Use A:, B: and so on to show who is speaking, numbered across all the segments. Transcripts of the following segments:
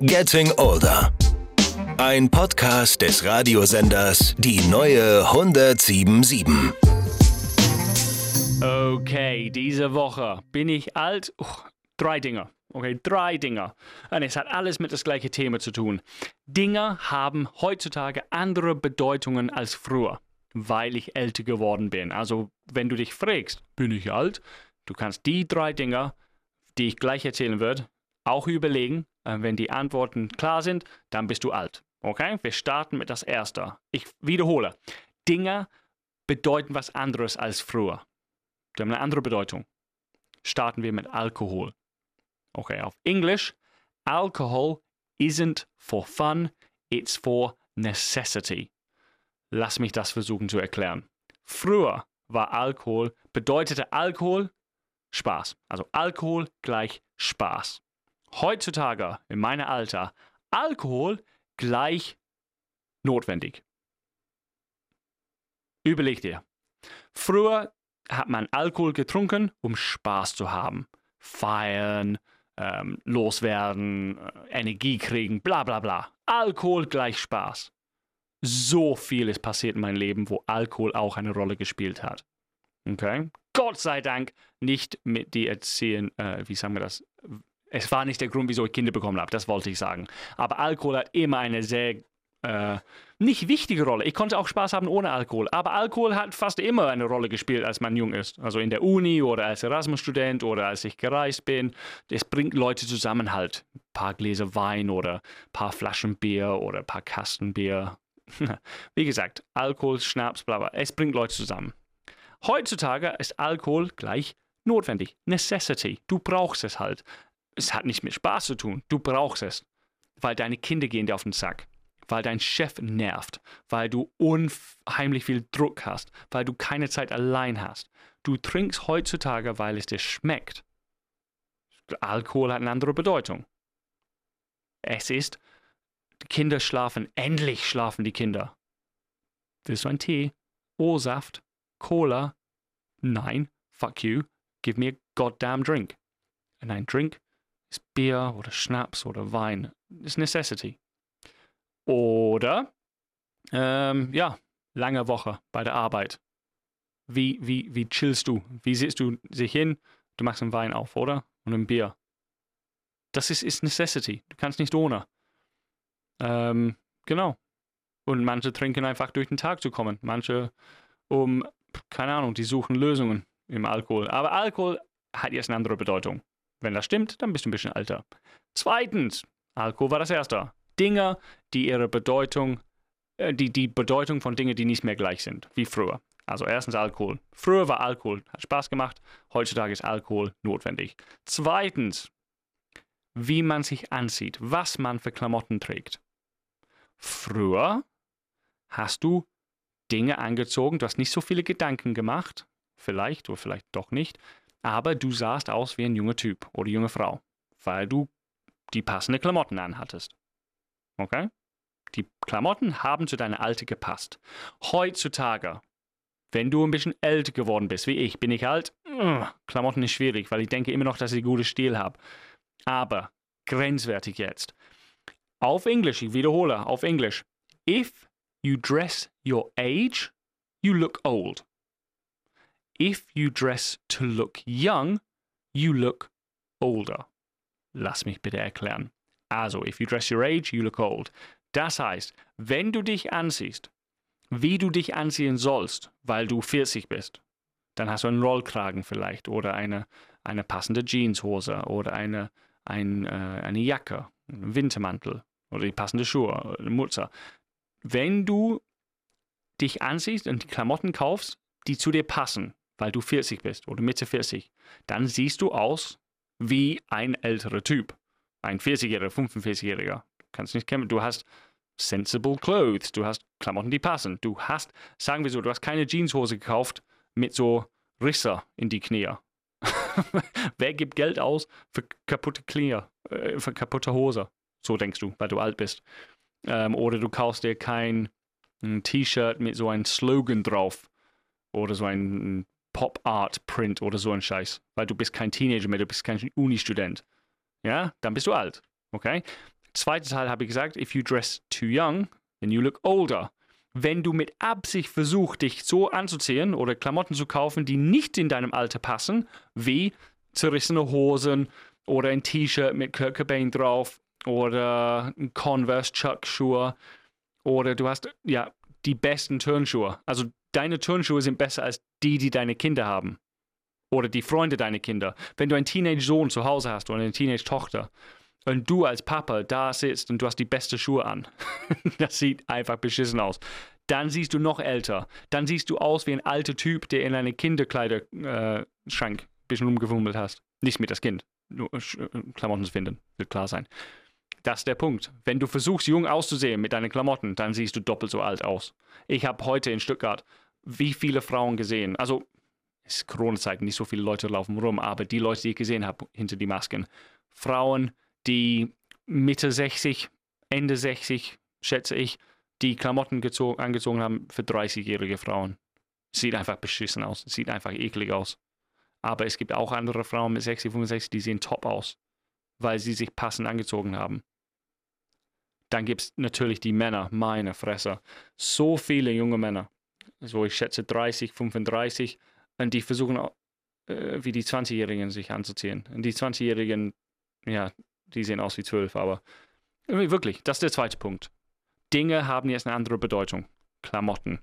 A: Getting Older. Ein Podcast des Radiosenders Die neue 1077.
B: Okay, diese Woche bin ich alt. Uh, drei Dinge. Okay, drei Dinge. Und es hat alles mit das gleiche Thema zu tun. Dinge haben heutzutage andere Bedeutungen als früher, weil ich älter geworden bin. Also, wenn du dich fragst, bin ich alt? Du kannst die drei Dinge, die ich gleich erzählen werde, auch überlegen. Äh, wenn die Antworten klar sind, dann bist du alt. Okay? Wir starten mit das erste. Ich wiederhole. Dinge bedeuten was anderes als früher. Die haben eine andere Bedeutung. Starten wir mit Alkohol. Okay, auf Englisch. Alcohol isn't for fun, it's for necessity. Lass mich das versuchen zu erklären. Früher war Alkohol, bedeutete Alkohol Spaß. Also Alkohol gleich Spaß. Heutzutage, in meinem Alter, Alkohol gleich notwendig. Überleg dir. Früher hat man Alkohol getrunken, um Spaß zu haben. Feiern, ähm, loswerden, äh, Energie kriegen, bla bla bla. Alkohol gleich Spaß. So viel ist passiert in meinem Leben, wo Alkohol auch eine Rolle gespielt hat. Okay? Gott sei Dank nicht mit die Erziehen, äh, wie sagen wir das? Es war nicht der Grund, wieso ich Kinder bekommen habe, das wollte ich sagen. Aber Alkohol hat immer eine sehr äh, nicht wichtige Rolle. Ich konnte auch Spaß haben ohne Alkohol, aber Alkohol hat fast immer eine Rolle gespielt, als man jung ist. Also in der Uni oder als Erasmus-Student oder als ich gereist bin. Es bringt Leute zusammen halt. Ein paar Gläser Wein oder ein paar Flaschen Bier oder ein paar Kasten Bier. Wie gesagt, Alkohol, Schnaps, bla bla. Es bringt Leute zusammen. Heutzutage ist Alkohol gleich notwendig. Necessity. Du brauchst es halt. Es hat nicht mit Spaß zu tun. Du brauchst es. Weil deine Kinder gehen dir auf den Sack weil dein Chef nervt, weil du unheimlich viel Druck hast, weil du keine Zeit allein hast. Du trinkst heutzutage, weil es dir schmeckt. Alkohol hat eine andere Bedeutung. Es ist, die Kinder schlafen, endlich schlafen die Kinder. Willst du einen Tee? O-Saft? Cola? Nein, fuck you, give me a goddamn drink. Und ein Drink ist Bier oder Schnaps oder Wein. Ist Necessity. Oder, ähm, ja, lange Woche bei der Arbeit. Wie, wie, wie chillst du? Wie siehst du sich hin? Du machst einen Wein auf, oder? Und ein Bier. Das ist, ist Necessity. Du kannst nicht ohne. Ähm, genau. Und manche trinken einfach durch den Tag zu kommen. Manche, um, keine Ahnung, die suchen Lösungen im Alkohol. Aber Alkohol hat jetzt eine andere Bedeutung. Wenn das stimmt, dann bist du ein bisschen älter. Zweitens, Alkohol war das erste. Dinge, die ihre Bedeutung, äh, die, die Bedeutung von Dingen, die nicht mehr gleich sind, wie früher. Also erstens Alkohol. Früher war Alkohol, hat Spaß gemacht, heutzutage ist Alkohol notwendig. Zweitens, wie man sich ansieht, was man für Klamotten trägt. Früher hast du Dinge angezogen, du hast nicht so viele Gedanken gemacht, vielleicht oder vielleicht doch nicht, aber du sahst aus wie ein junger Typ oder junge Frau, weil du die passende Klamotten anhattest. Okay? Die Klamotten haben zu deiner Alte gepasst. Heutzutage, wenn du ein bisschen älter geworden bist, wie ich, bin ich alt, Klamotten ist schwierig, weil ich denke immer noch, dass ich guten Stil habe. Aber grenzwertig jetzt. Auf Englisch, ich wiederhole, auf Englisch. If you dress your age, you look old. If you dress to look young, you look older. Lass mich bitte erklären. Also, if you dress your age, you look old. Das heißt, wenn du dich ansiehst, wie du dich anziehen sollst, weil du 40 bist, dann hast du einen Rollkragen vielleicht oder eine, eine passende Jeanshose oder eine, ein, äh, eine Jacke, einen Wintermantel oder die passende Schuhe, eine Mutze. Wenn du dich ansiehst und die Klamotten kaufst, die zu dir passen, weil du 40 bist oder Mitte 40, dann siehst du aus wie ein älterer Typ ein 40-Jähriger, 45-Jähriger. Du kannst nicht kämpfen. Du hast sensible clothes. Du hast Klamotten, die passen. Du hast, sagen wir so, du hast keine Jeanshose gekauft mit so Risse in die Knie. Wer gibt Geld aus für kaputte Knie, äh, für kaputte Hose? So denkst du, weil du alt bist. Ähm, oder du kaufst dir kein T-Shirt mit so einem Slogan drauf oder so ein Pop-Art-Print oder so ein Scheiß, weil du bist kein Teenager mehr, du bist kein Uni-Student ja, dann bist du alt. Okay? Zweiter Teil habe ich gesagt, if you dress too young, then you look older. Wenn du mit Absicht versuchst, dich so anzuziehen oder Klamotten zu kaufen, die nicht in deinem Alter passen, wie zerrissene Hosen oder ein T-Shirt mit Kurt Cobain drauf oder ein Converse Chuck Schuhe oder du hast ja die besten Turnschuhe. Also deine Turnschuhe sind besser als die, die deine Kinder haben oder die Freunde deiner Kinder. Wenn du einen Teenage-Sohn zu Hause hast oder eine Teenage-Tochter und du als Papa da sitzt und du hast die beste Schuhe an, das sieht einfach beschissen aus. Dann siehst du noch älter. Dann siehst du aus wie ein alter Typ, der in einem Kinderkleiderschrank äh, ein bisschen rumgefummelt hast. Nicht mit das Kind. Nur äh, Klamotten zu finden, wird klar sein. Das ist der Punkt. Wenn du versuchst, jung auszusehen mit deinen Klamotten, dann siehst du doppelt so alt aus. Ich habe heute in Stuttgart wie viele Frauen gesehen. Also, es ist Corona-Zeit, nicht so viele Leute laufen rum, aber die Leute, die ich gesehen habe hinter die Masken. Frauen, die Mitte 60, Ende 60, schätze ich, die Klamotten gezogen, angezogen haben für 30-jährige Frauen. Sieht einfach beschissen aus, sieht einfach eklig aus. Aber es gibt auch andere Frauen mit 60, 65, die sehen top aus, weil sie sich passend angezogen haben. Dann gibt es natürlich die Männer, meine Fresse. So viele junge Männer, so ich schätze 30, 35, und die versuchen äh, wie die 20-Jährigen sich anzuziehen. Und die 20-Jährigen, ja, die sehen aus wie 12, aber wirklich, das ist der zweite Punkt. Dinge haben jetzt eine andere Bedeutung. Klamotten.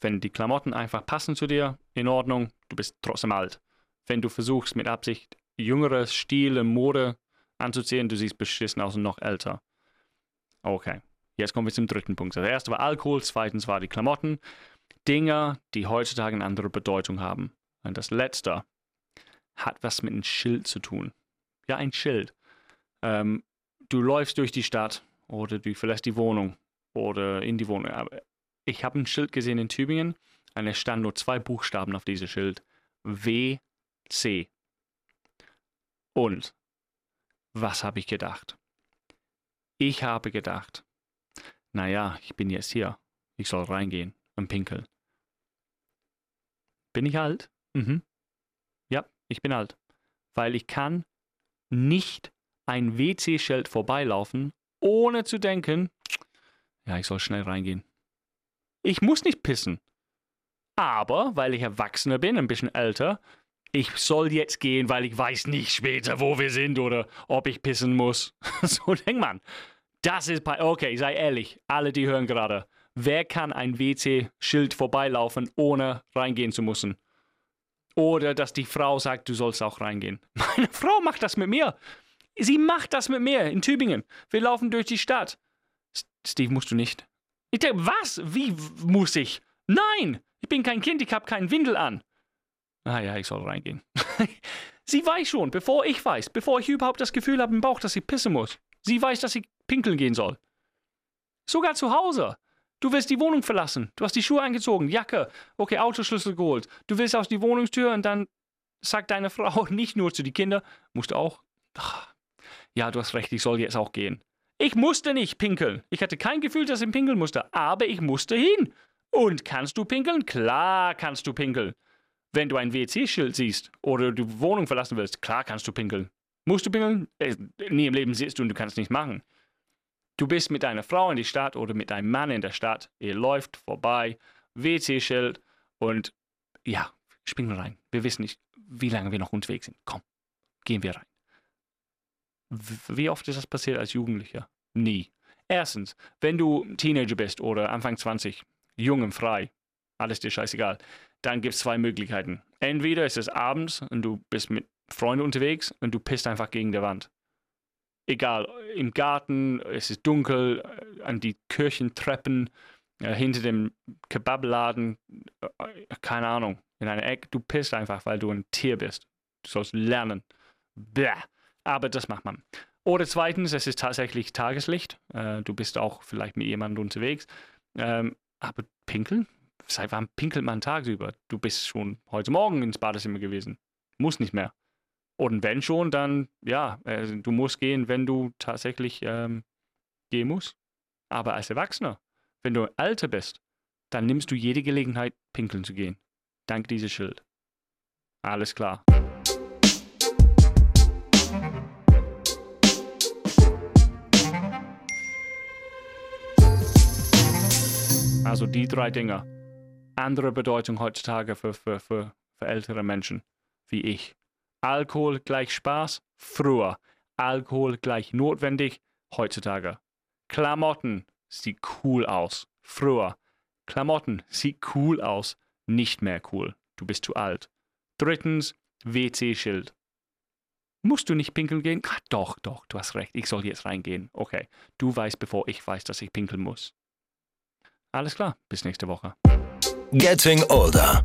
B: Wenn die Klamotten einfach passen zu dir, in Ordnung, du bist trotzdem alt. Wenn du versuchst mit Absicht jüngere Stile, Mode anzuziehen, du siehst beschissen aus und noch älter. Okay, jetzt kommen wir zum dritten Punkt. Das erste war Alkohol, zweitens war die Klamotten. Dinge, die heutzutage eine andere Bedeutung haben. Und das letzte hat was mit einem Schild zu tun. Ja, ein Schild. Ähm, du läufst durch die Stadt oder du verlässt die Wohnung oder in die Wohnung. Aber ich habe ein Schild gesehen in Tübingen und es standen nur zwei Buchstaben auf diesem Schild. WC. Und was habe ich gedacht? Ich habe gedacht, naja, ich bin jetzt hier. Ich soll reingehen und pinkeln. Bin ich alt? Mhm. Ja, ich bin alt. Weil ich kann nicht ein WC-Schild vorbeilaufen, ohne zu denken, ja, ich soll schnell reingehen. Ich muss nicht pissen. Aber, weil ich Erwachsener bin, ein bisschen älter, ich soll jetzt gehen, weil ich weiß nicht später, wo wir sind oder ob ich pissen muss. so denkt man. Das ist okay, sei ehrlich, alle, die hören gerade. Wer kann ein WC-Schild vorbeilaufen, ohne reingehen zu müssen? Oder dass die Frau sagt, du sollst auch reingehen. Meine Frau macht das mit mir. Sie macht das mit mir in Tübingen. Wir laufen durch die Stadt. Steve, musst du nicht. Ich denke, was? Wie muss ich? Nein, ich bin kein Kind, ich habe keinen Windel an. Ah ja, ich soll reingehen. sie weiß schon, bevor ich weiß, bevor ich überhaupt das Gefühl habe im Bauch, dass ich pissen muss. Sie weiß, dass ich pinkeln gehen soll. Sogar zu Hause. Du willst die Wohnung verlassen. Du hast die Schuhe angezogen, Jacke, okay, Autoschlüssel geholt. Du willst aus die Wohnungstür und dann sagt deine Frau nicht nur zu den Kindern, musst du auch. Ach, ja, du hast recht, ich soll jetzt auch gehen. Ich musste nicht pinkeln. Ich hatte kein Gefühl, dass ich pinkeln musste, aber ich musste hin. Und kannst du pinkeln? Klar kannst du pinkeln. Wenn du ein WC-Schild siehst oder die Wohnung verlassen willst, klar kannst du pinkeln. Musst du pinkeln? Äh, nie im Leben siehst du und du kannst nicht machen. Du bist mit deiner Frau in die Stadt oder mit deinem Mann in der Stadt. Ihr läuft vorbei, WC-Schild und ja, springen rein. Wir wissen nicht, wie lange wir noch unterwegs sind. Komm, gehen wir rein. Wie oft ist das passiert als Jugendlicher? Nie. Erstens, wenn du Teenager bist oder Anfang 20, jung und frei, alles dir scheißegal, dann gibt es zwei Möglichkeiten. Entweder ist es abends und du bist mit Freunden unterwegs und du pisst einfach gegen die Wand. Egal, im Garten, es ist dunkel, äh, an die Kirchentreppen, äh, hinter dem Kebabladen, äh, keine Ahnung, in einer Ecke, du pisst einfach, weil du ein Tier bist. Du sollst lernen. Bäh. Aber das macht man. Oder zweitens, es ist tatsächlich Tageslicht. Äh, du bist auch vielleicht mit jemandem unterwegs. Ähm, aber pinkeln? seit wann pinkelt man tagsüber? Du bist schon heute Morgen ins Badezimmer gewesen. Muss nicht mehr. Und wenn schon, dann ja, also du musst gehen, wenn du tatsächlich ähm, gehen musst. Aber als Erwachsener, wenn du älter bist, dann nimmst du jede Gelegenheit, pinkeln zu gehen. Dank dieses Schild. Alles klar. Also die drei Dinge. Andere Bedeutung heutzutage für, für, für, für ältere Menschen wie ich. Alkohol gleich Spaß, früher. Alkohol gleich notwendig, heutzutage. Klamotten sieht cool aus, früher. Klamotten sieht cool aus, nicht mehr cool. Du bist zu alt. Drittens, WC-Schild. Musst du nicht pinkeln gehen? Ach, doch, doch, du hast recht. Ich soll jetzt reingehen. Okay. Du weißt, bevor ich weiß, dass ich pinkeln muss. Alles klar. Bis nächste Woche.
A: Getting Older.